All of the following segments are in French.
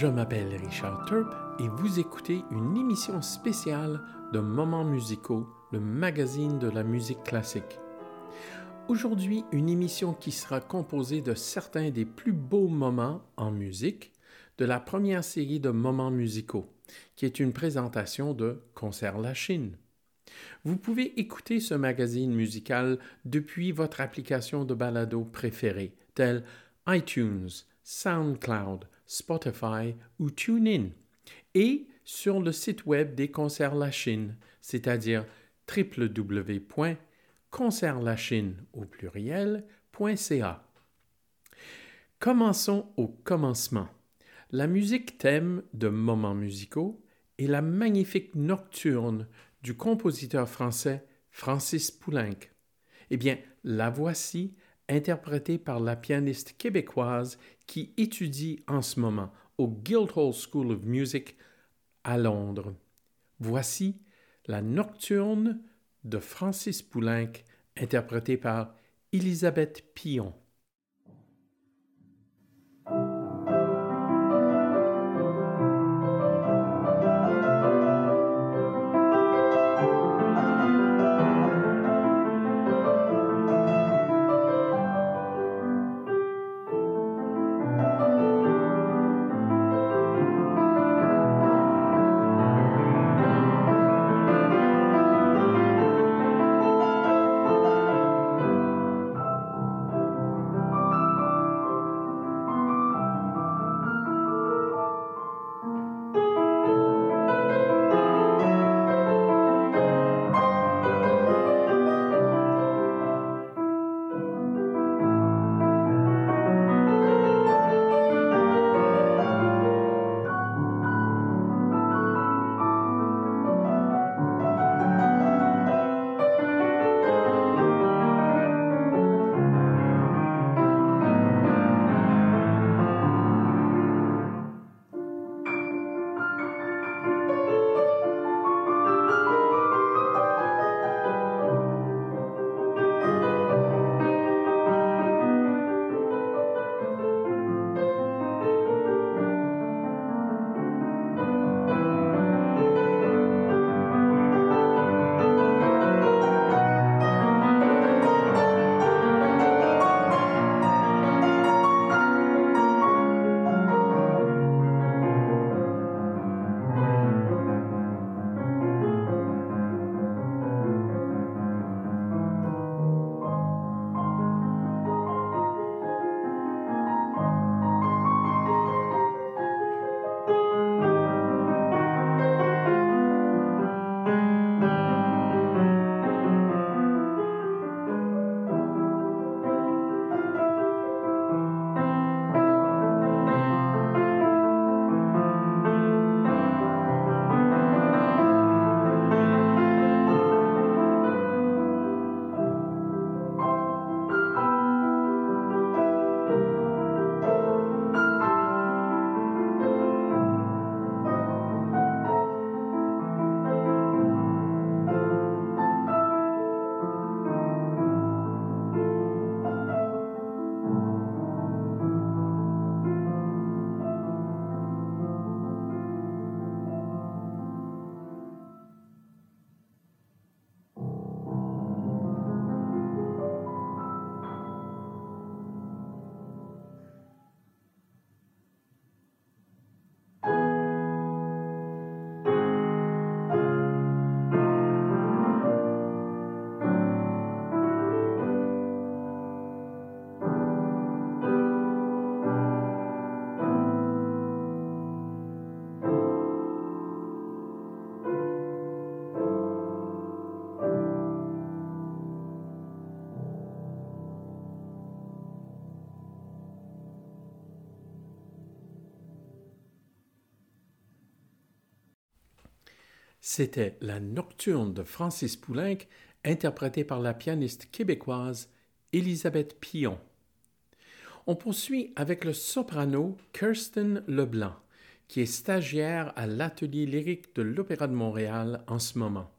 Je m'appelle Richard Turp et vous écoutez une émission spéciale de Moments musicaux, le magazine de la musique classique. Aujourd'hui, une émission qui sera composée de certains des plus beaux moments en musique de la première série de Moments musicaux, qui est une présentation de Concert La Chine. Vous pouvez écouter ce magazine musical depuis votre application de balado préférée, telle iTunes, SoundCloud, Spotify ou TuneIn, et sur le site web des Concerts La Chine, c'est-à-dire www.concertlachine au pluriel.ca. Commençons au commencement. La musique thème de Moments musicaux est la magnifique nocturne du compositeur français Francis Poulenc. Eh bien, la voici interprétée par la pianiste québécoise qui étudie en ce moment au Guildhall School of Music à Londres. Voici la Nocturne de Francis Poulenc, interprétée par Elisabeth Pillon. C'était la Nocturne de Francis Poulenc, interprétée par la pianiste québécoise Elisabeth Pillon. On poursuit avec le soprano Kirsten Leblanc, qui est stagiaire à l'atelier lyrique de l'Opéra de Montréal en ce moment.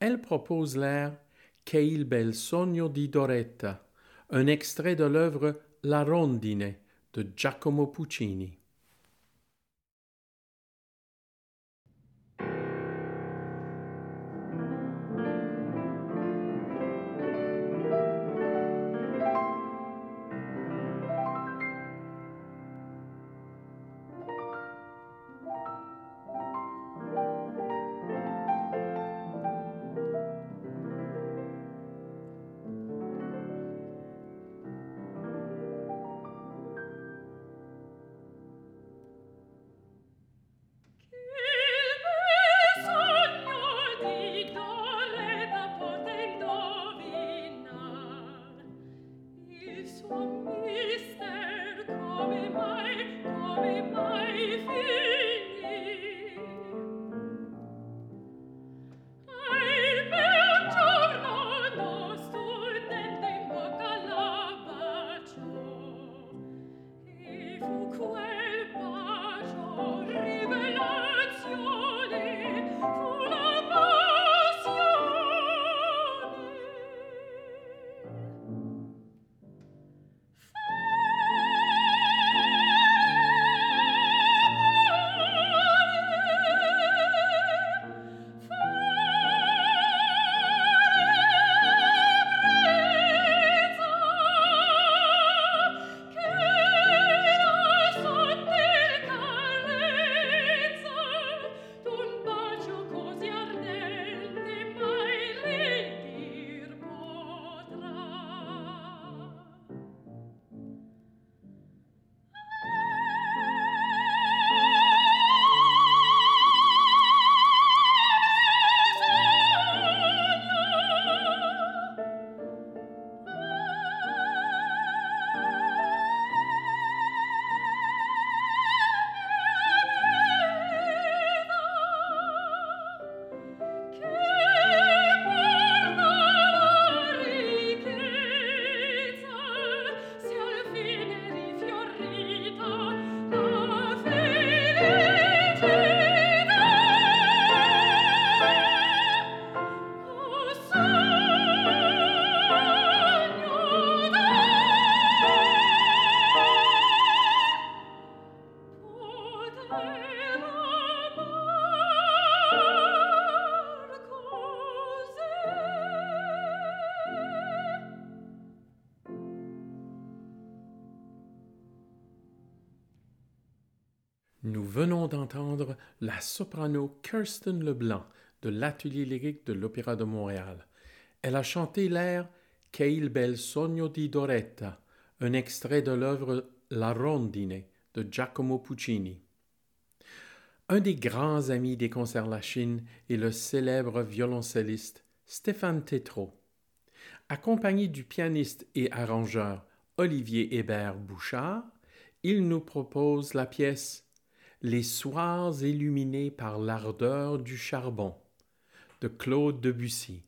Elle propose l'air Che il bel sogno di Doretta, un extrait de l'œuvre La Rondine de Giacomo Puccini. Soprano Kirsten Leblanc de l'Atelier lyrique de l'Opéra de Montréal. Elle a chanté l'air Che bel sogno di Doretta, un extrait de l'œuvre La Rondine de Giacomo Puccini. Un des grands amis des concerts La Chine est le célèbre violoncelliste Stéphane Tétrault. Accompagné du pianiste et arrangeur Olivier Hébert Bouchard, il nous propose la pièce Les soirs illuminés par l'ardeur du charbon de Claude Debussy.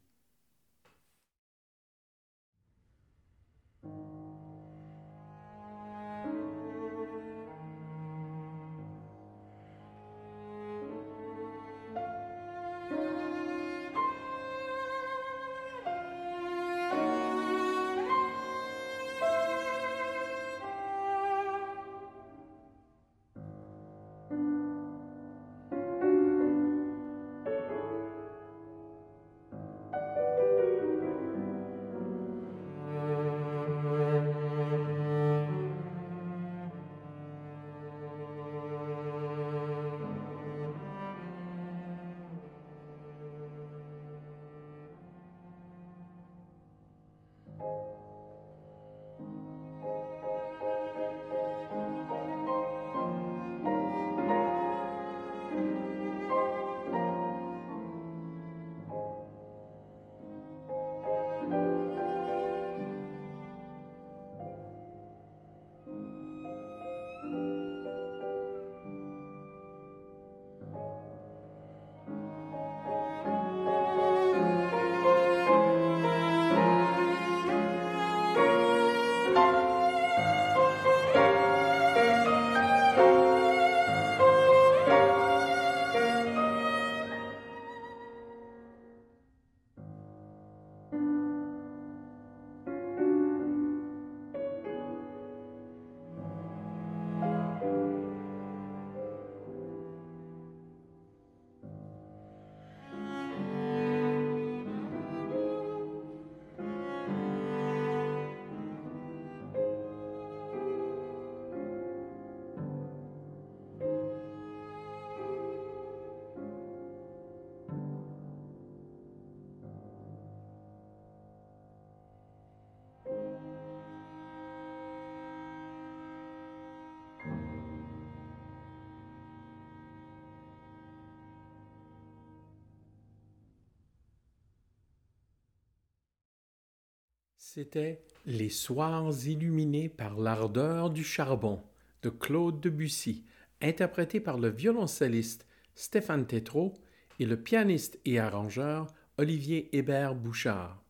C'était Les soirs illuminés par l'ardeur du charbon de Claude Debussy, interprété par le violoncelliste Stéphane Tétrault et le pianiste et arrangeur Olivier Hébert Bouchard.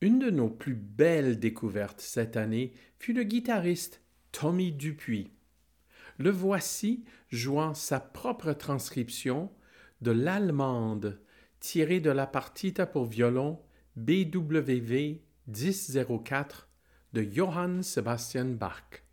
Une de nos plus belles découvertes cette année fut le guitariste Tommy Dupuis. Le voici jouant sa propre transcription de l'allemande tirée de la partita pour violon BWV 1004 de Johann Sebastian Bach.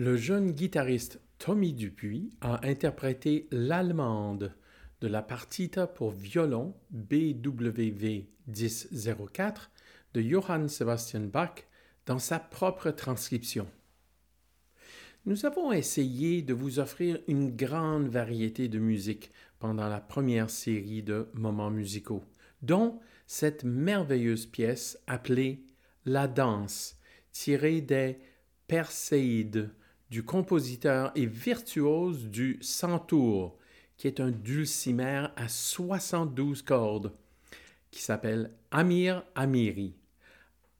Le jeune guitariste Tommy Dupuis a interprété l'allemande de la partita pour violon BWV 1004 de Johann Sebastian Bach dans sa propre transcription. Nous avons essayé de vous offrir une grande variété de musique pendant la première série de moments musicaux, dont cette merveilleuse pièce appelée La danse, tirée des Perséides du compositeur et virtuose du Centaure, qui est un dulcimer à 72 cordes, qui s'appelle Amir Amiri.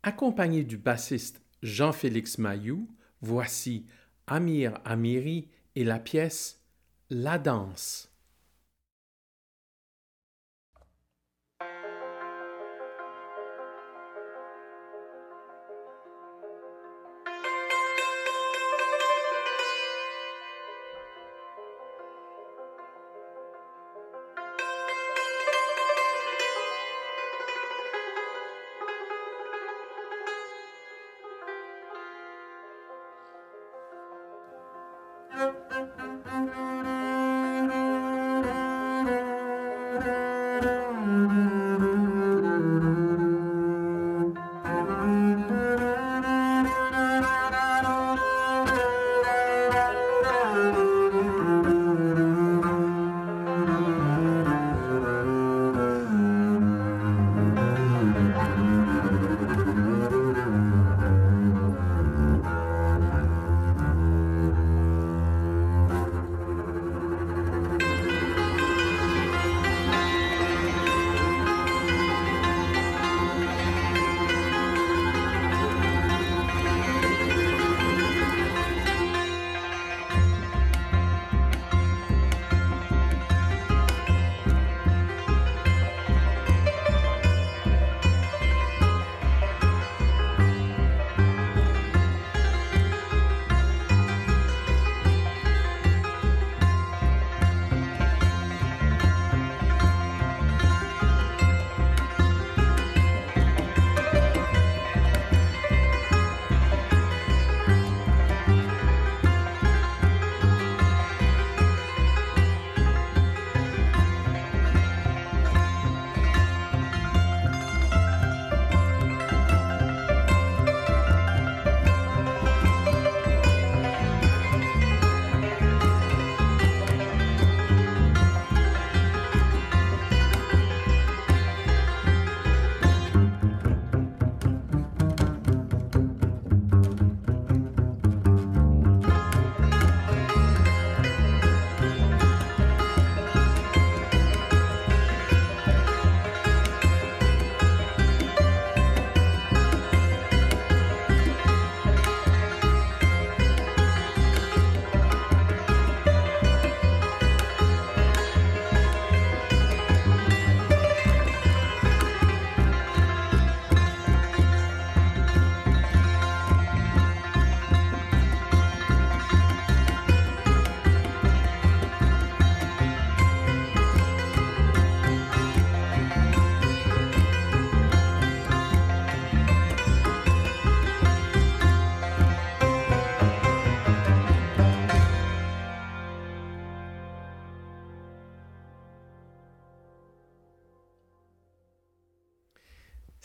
Accompagné du bassiste Jean-Félix Mayou, voici Amir Amiri et la pièce La danse.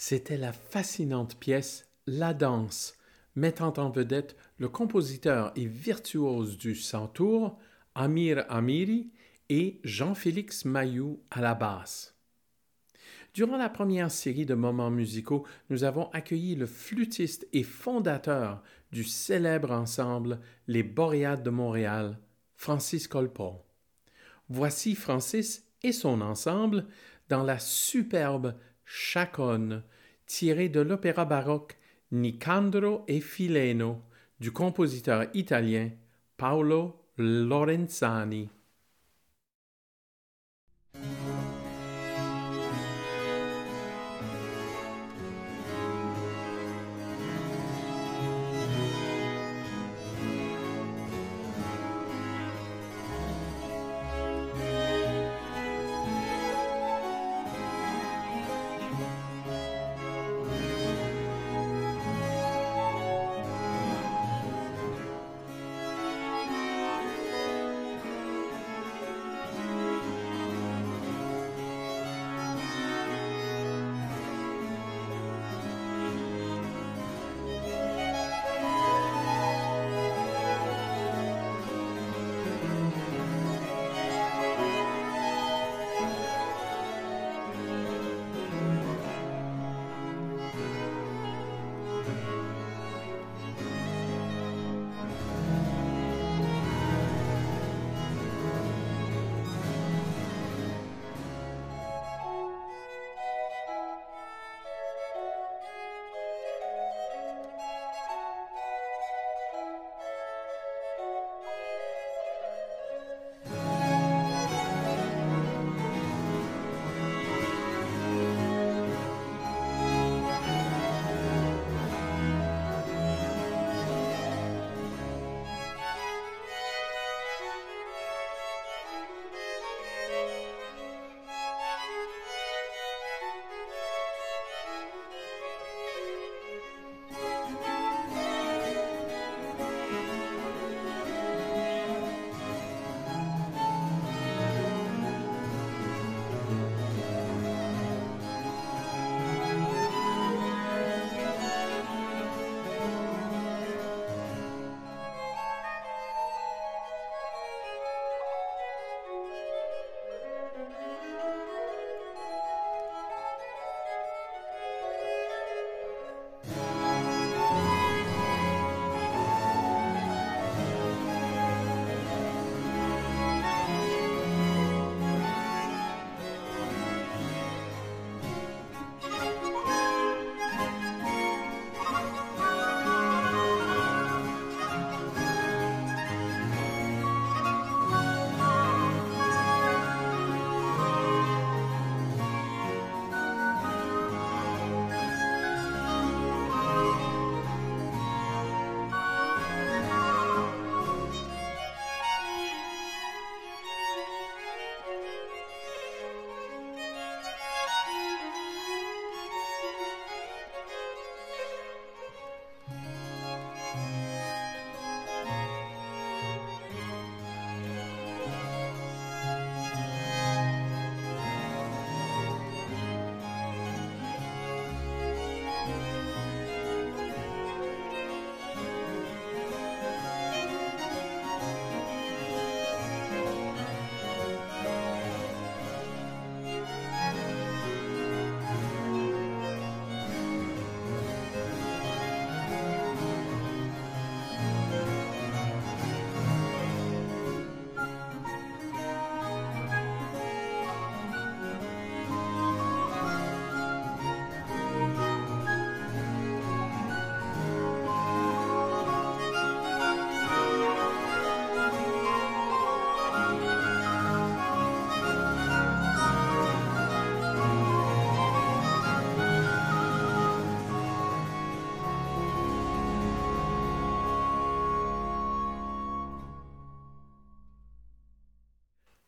C'était la fascinante pièce La danse, mettant en vedette le compositeur et virtuose du Centaure, Amir Amiri, et Jean-Félix Mayou à la basse. Durant la première série de moments musicaux, nous avons accueilli le flûtiste et fondateur du célèbre ensemble Les Boréades de Montréal, Francis Colpron. Voici Francis et son ensemble dans la superbe Chaconne tiré de l'opéra baroque Nicandro e Fileno du compositeur italien Paolo Lorenzani.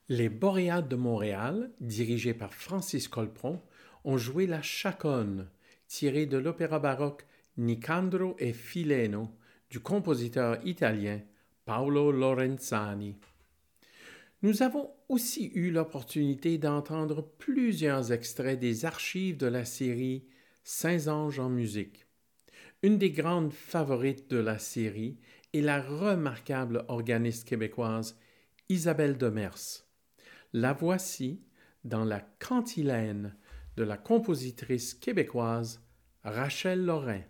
Les Boréades de Montréal, dirigés par Francis Colpron, ont joué la chaconne, tirée de l'opéra baroque Nicandro e Fileno du compositeur italien Paolo Lorenzani. Nous avons aussi eu l'opportunité d'entendre plusieurs extraits des archives de la série Saint-Ange en musique. Une des grandes favorites de la série est la remarquable organiste québécoise Isabelle Demers. La voici dans la cantilène de la compositrice québécoise Rachel Lorrain.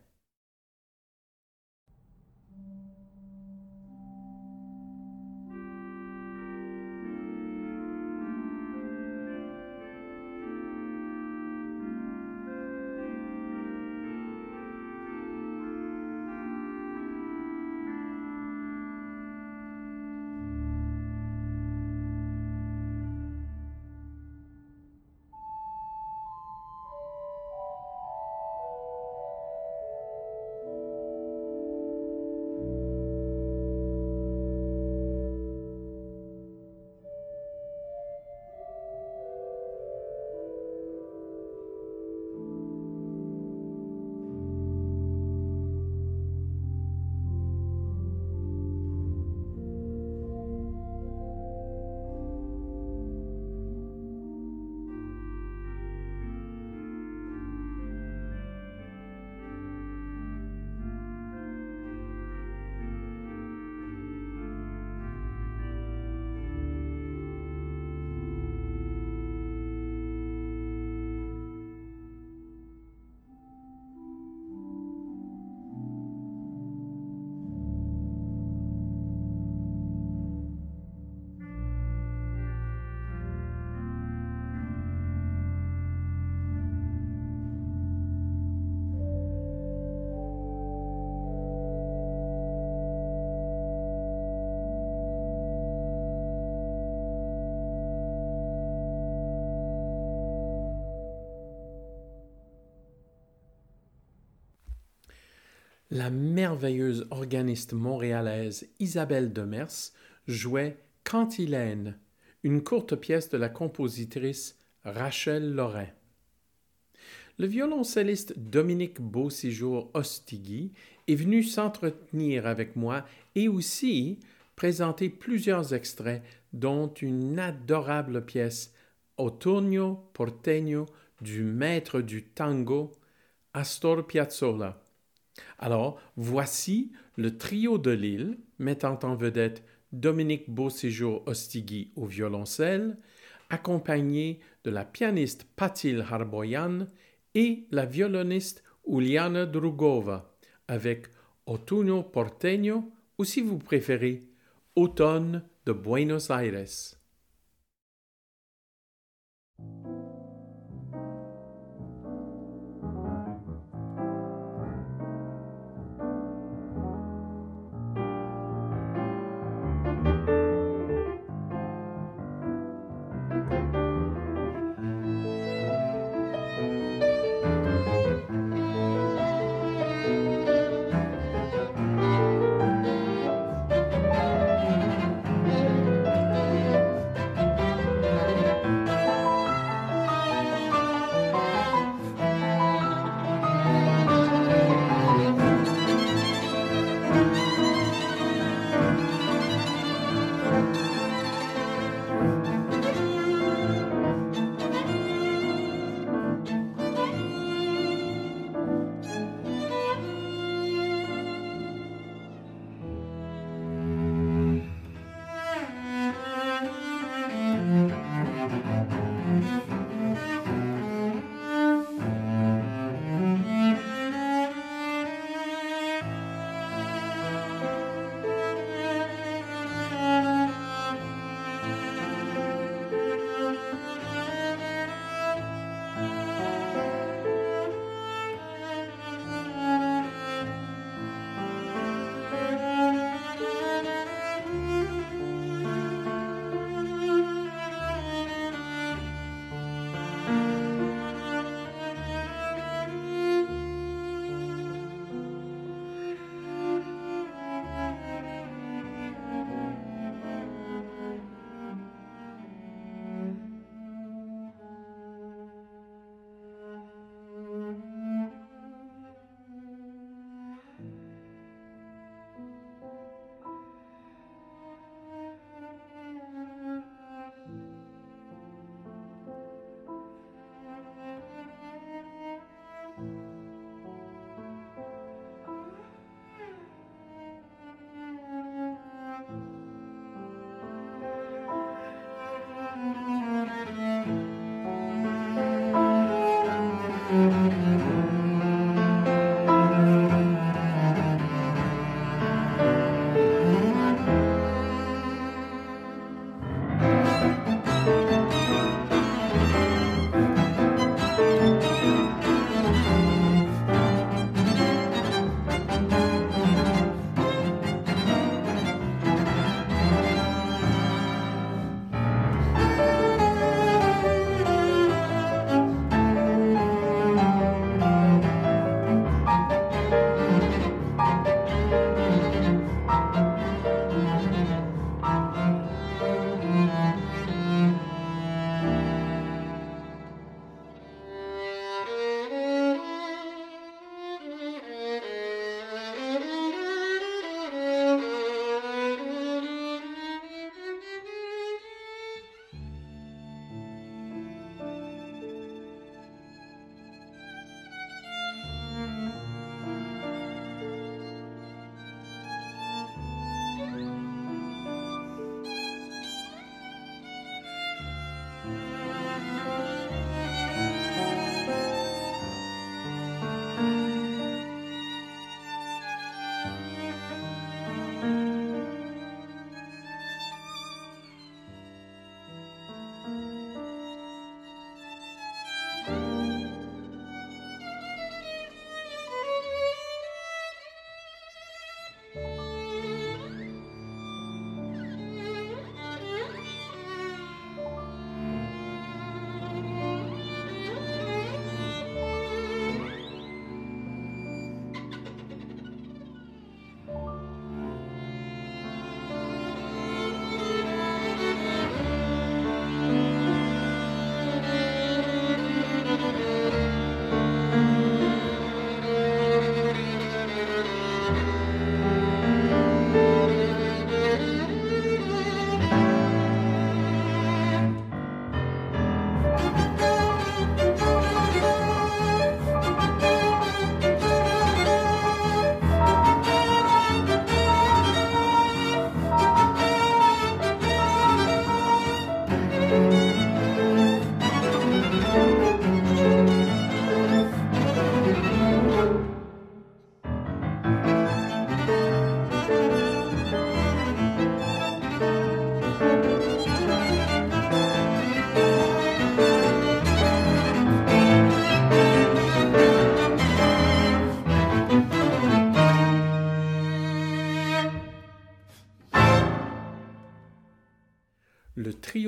La merveilleuse organiste montréalaise Isabelle Demers jouait Cantilène, une courte pièce de la compositrice Rachel Lorrain. Le violoncelliste Dominique Beauséjour Ostigui est venu s'entretenir avec moi et aussi présenter plusieurs extraits, dont une adorable pièce Otoño Porteño du maître du tango Astor Piazzolla. Alors, voici le trio de Lille, mettant en vedette Dominique Beauséjour Ostigui au violoncelle, accompagné de la pianiste Patil Harboyan et la violoniste Uliana Drugova, avec Autunno Porteño ou si vous préférez, Automne de Buenos Aires.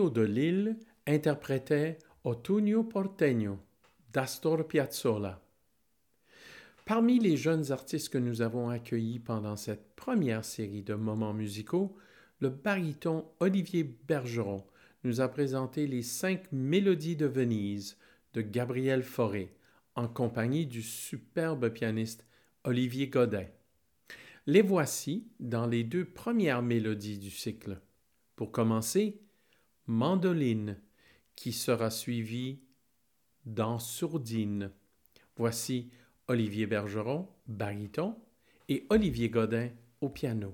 De Lille interprétait Otoño Porteño d'Astor Piazzolla. Parmi les jeunes artistes que nous avons accueillis pendant cette première série de moments musicaux, le baryton Olivier Bergeron nous a présenté les cinq Mélodies de Venise de Gabriel Fauré, en compagnie du superbe pianiste Olivier Godin. Les voici dans les deux premières mélodies du cycle. Pour commencer, mandoline, qui sera suivi dans sourdine. Voici Olivier Bergeron, baryton, et Olivier Godin au piano.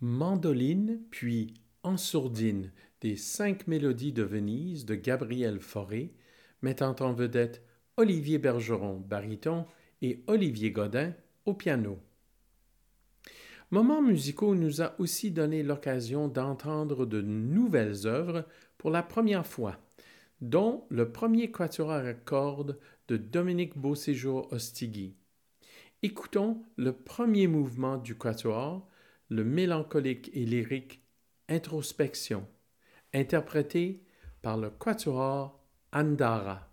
Mandoline, puis En sourdine des cinq mélodies de Venise de Gabriel Fauré, mettant en vedette Olivier Bergeron, baryton, et Olivier Godin au piano. Moments musicaux nous a aussi donné l'occasion d'entendre de nouvelles œuvres pour la première fois, dont le premier quatuor à cordes de Dominique Beauséjour Ostigui. Écoutons le premier mouvement du quatuor, le mélancolique et lyrique Introspection, interprété par le quatuor Andara.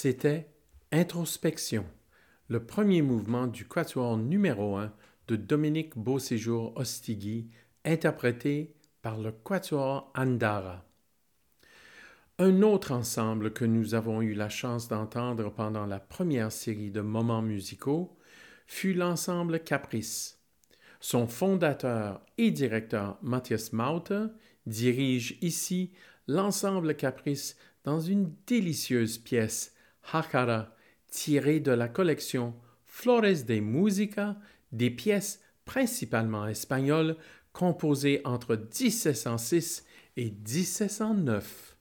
C'était Introspection, le premier mouvement du quatuor numéro 1 de Dominique Beauséjour Ostigui, interprété par le quatuor Andara. Un autre ensemble que nous avons eu la chance d'entendre pendant la première série de moments musicaux fut l'ensemble Caprice. Son fondateur et directeur Matthias Mauter dirige ici l'ensemble Caprice dans une délicieuse pièce, Hakara, tirée de la collection Flores de Música, des pièces principalement espagnoles composées entre 1706 et 1709.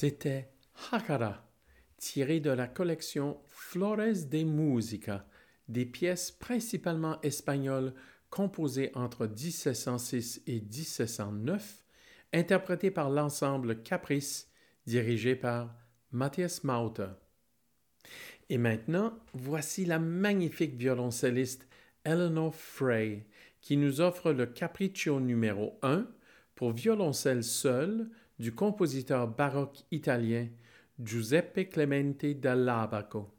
C'était Hakara, tiré de la collection Flores de Música, des pièces principalement espagnoles composées entre 1706 et 1709, interprétées par l'ensemble Caprice, dirigé par Matthias Mauter. Et maintenant, voici la magnifique violoncelliste Eleanor Frey, qui nous offre le Capriccio numéro 1 pour violoncelle seul du compositeur baroque italien Giuseppe Clemente dall'Abaco.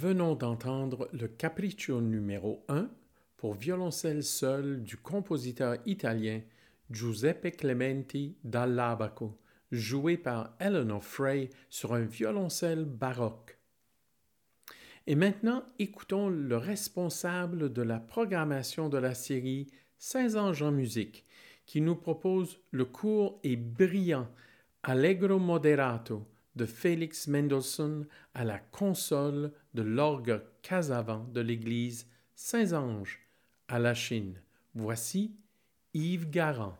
Venons d'entendre le Capriccio numéro 1 pour violoncelle seul du compositeur italien Giuseppe Clementi dall'Abaco, joué par Eleanor Frey sur un violoncelle baroque. Et maintenant, écoutons le responsable de la programmation de la série 16 anges en musique, qui nous propose le court et brillant Allegro Moderato de Félix Mendelssohn à la console de l'orgue Casavant de l'église Saint-Ange à la Chine. Voici Yves Garand.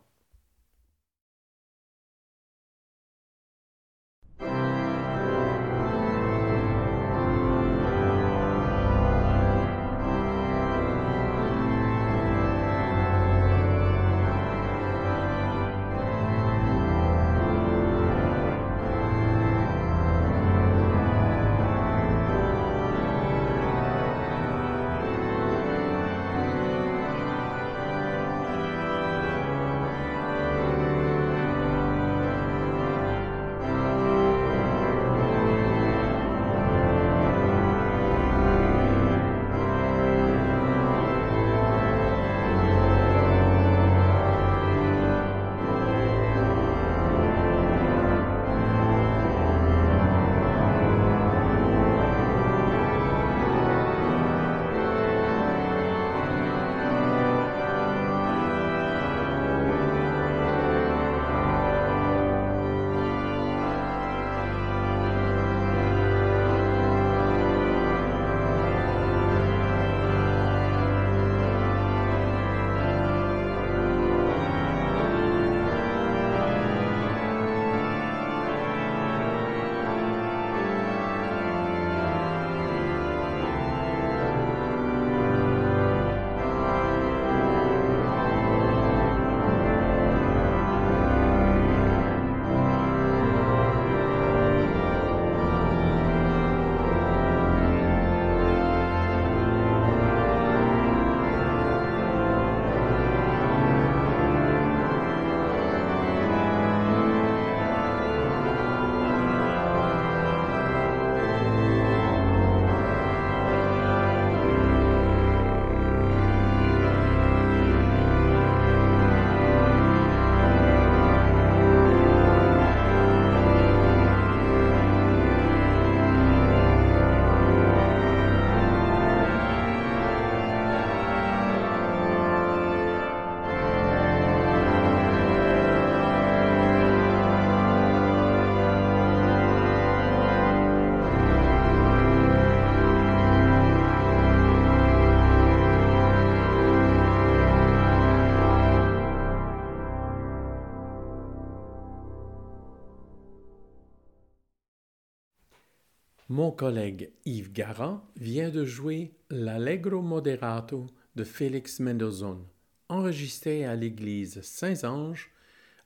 Mon collègue Yves Garand vient de jouer l'Allegro Moderato de Félix Mendelssohn, enregistré à l'église Saint-Ange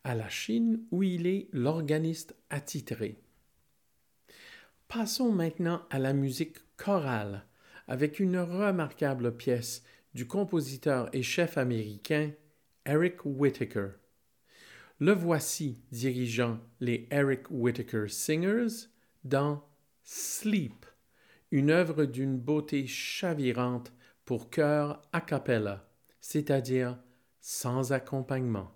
à la Chine où il est l'organiste attitré. Passons maintenant à la musique chorale avec une remarquable pièce du compositeur et chef américain Eric Whittaker. Le voici dirigeant les Eric Whittaker Singers dans Sleep, une œuvre d'une beauté chavirante pour chœur a cappella, c'est-à-dire sans accompagnement.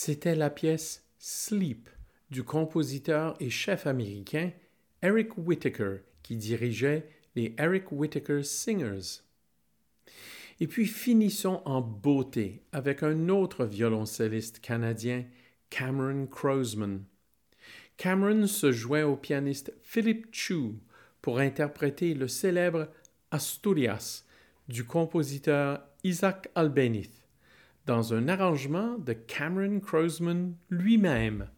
C'était la pièce Sleep du compositeur et chef américain Eric Whittaker qui dirigeait les Eric Whittaker Singers. Et puis finissons en beauté avec un autre violoncelliste canadien, Cameron Croseman. Cameron se joint au pianiste Philip Chu pour interpréter le célèbre Asturias du compositeur Isaac Albéniz dans un arrangement de Cameron Croseman lui-même.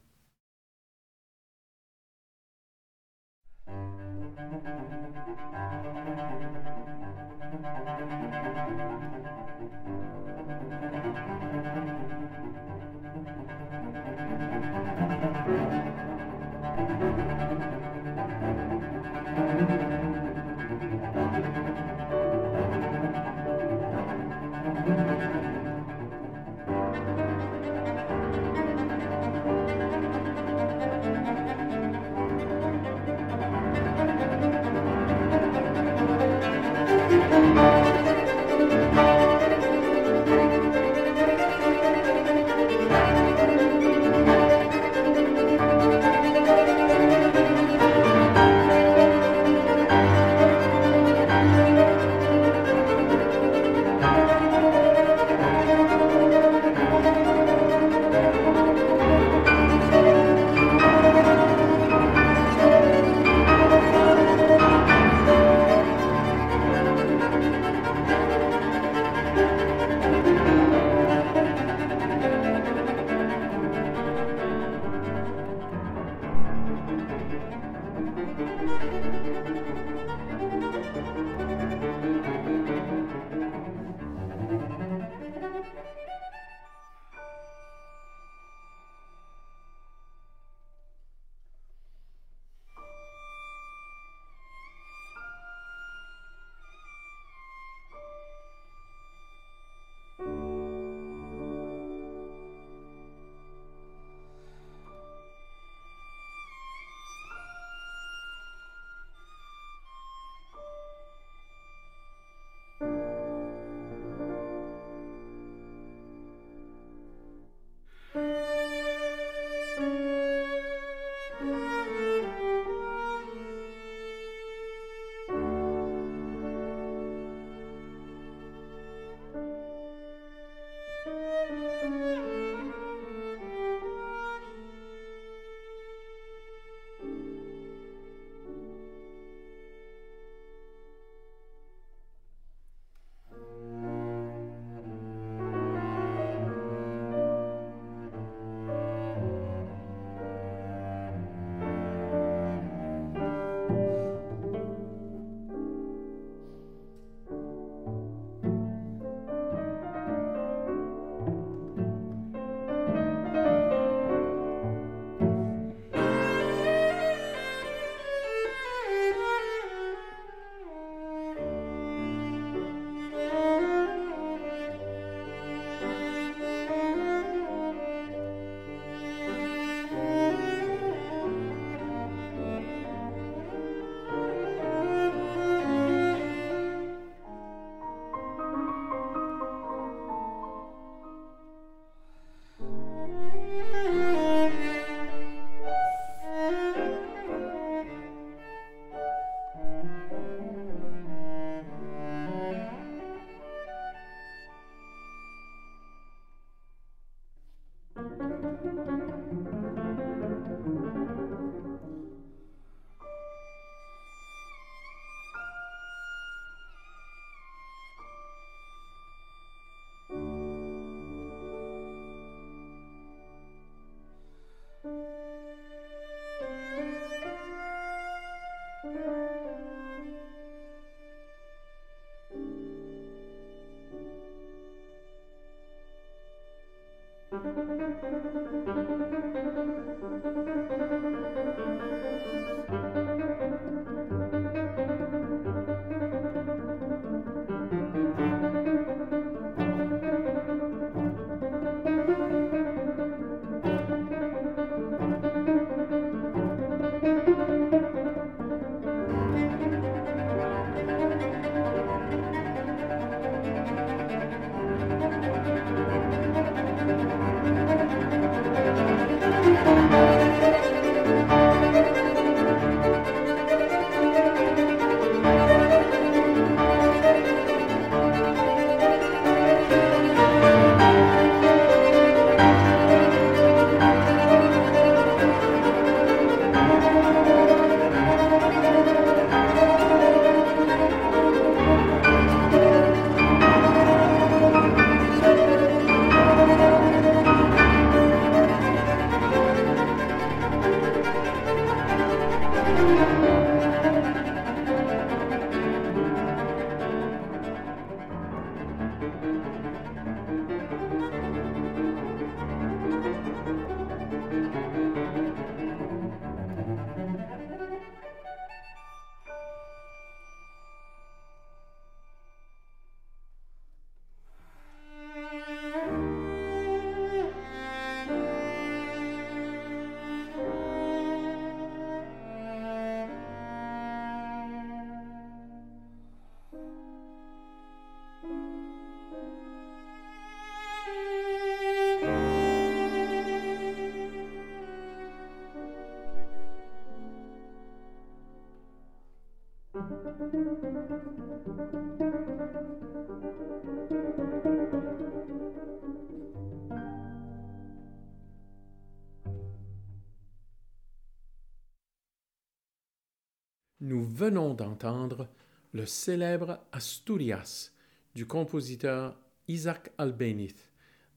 Venons d'entendre le célèbre Asturias du compositeur Isaac Albéniz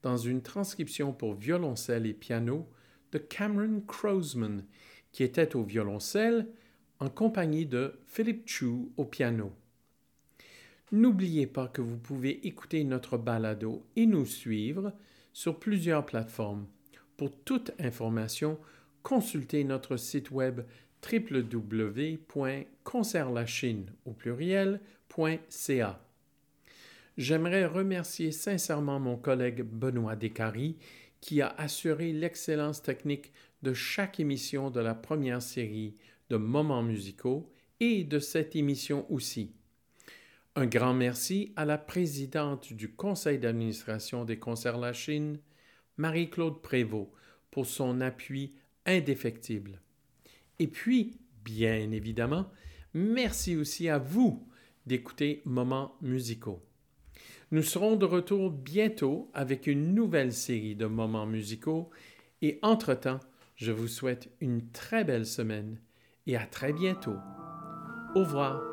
dans une transcription pour violoncelle et piano de Cameron Croseman, qui était au violoncelle en compagnie de Philip Chu au piano. N'oubliez pas que vous pouvez écouter notre balado et nous suivre sur plusieurs plateformes. Pour toute information, consultez notre site web www.concertlachine au pluriel.ca. J'aimerais remercier sincèrement mon collègue Benoît Descaries qui a assuré l'excellence technique de chaque émission de la première série de Moments musicaux et de cette émission aussi. Un grand merci à la présidente du conseil d'administration des Concerts La Chine, Marie-Claude Prévost, pour son appui indéfectible. Et puis, bien évidemment, merci aussi à vous d'écouter Moments musicaux. Nous serons de retour bientôt avec une nouvelle série de moments musicaux et entre-temps, je vous souhaite une très belle semaine et à très bientôt. Au revoir.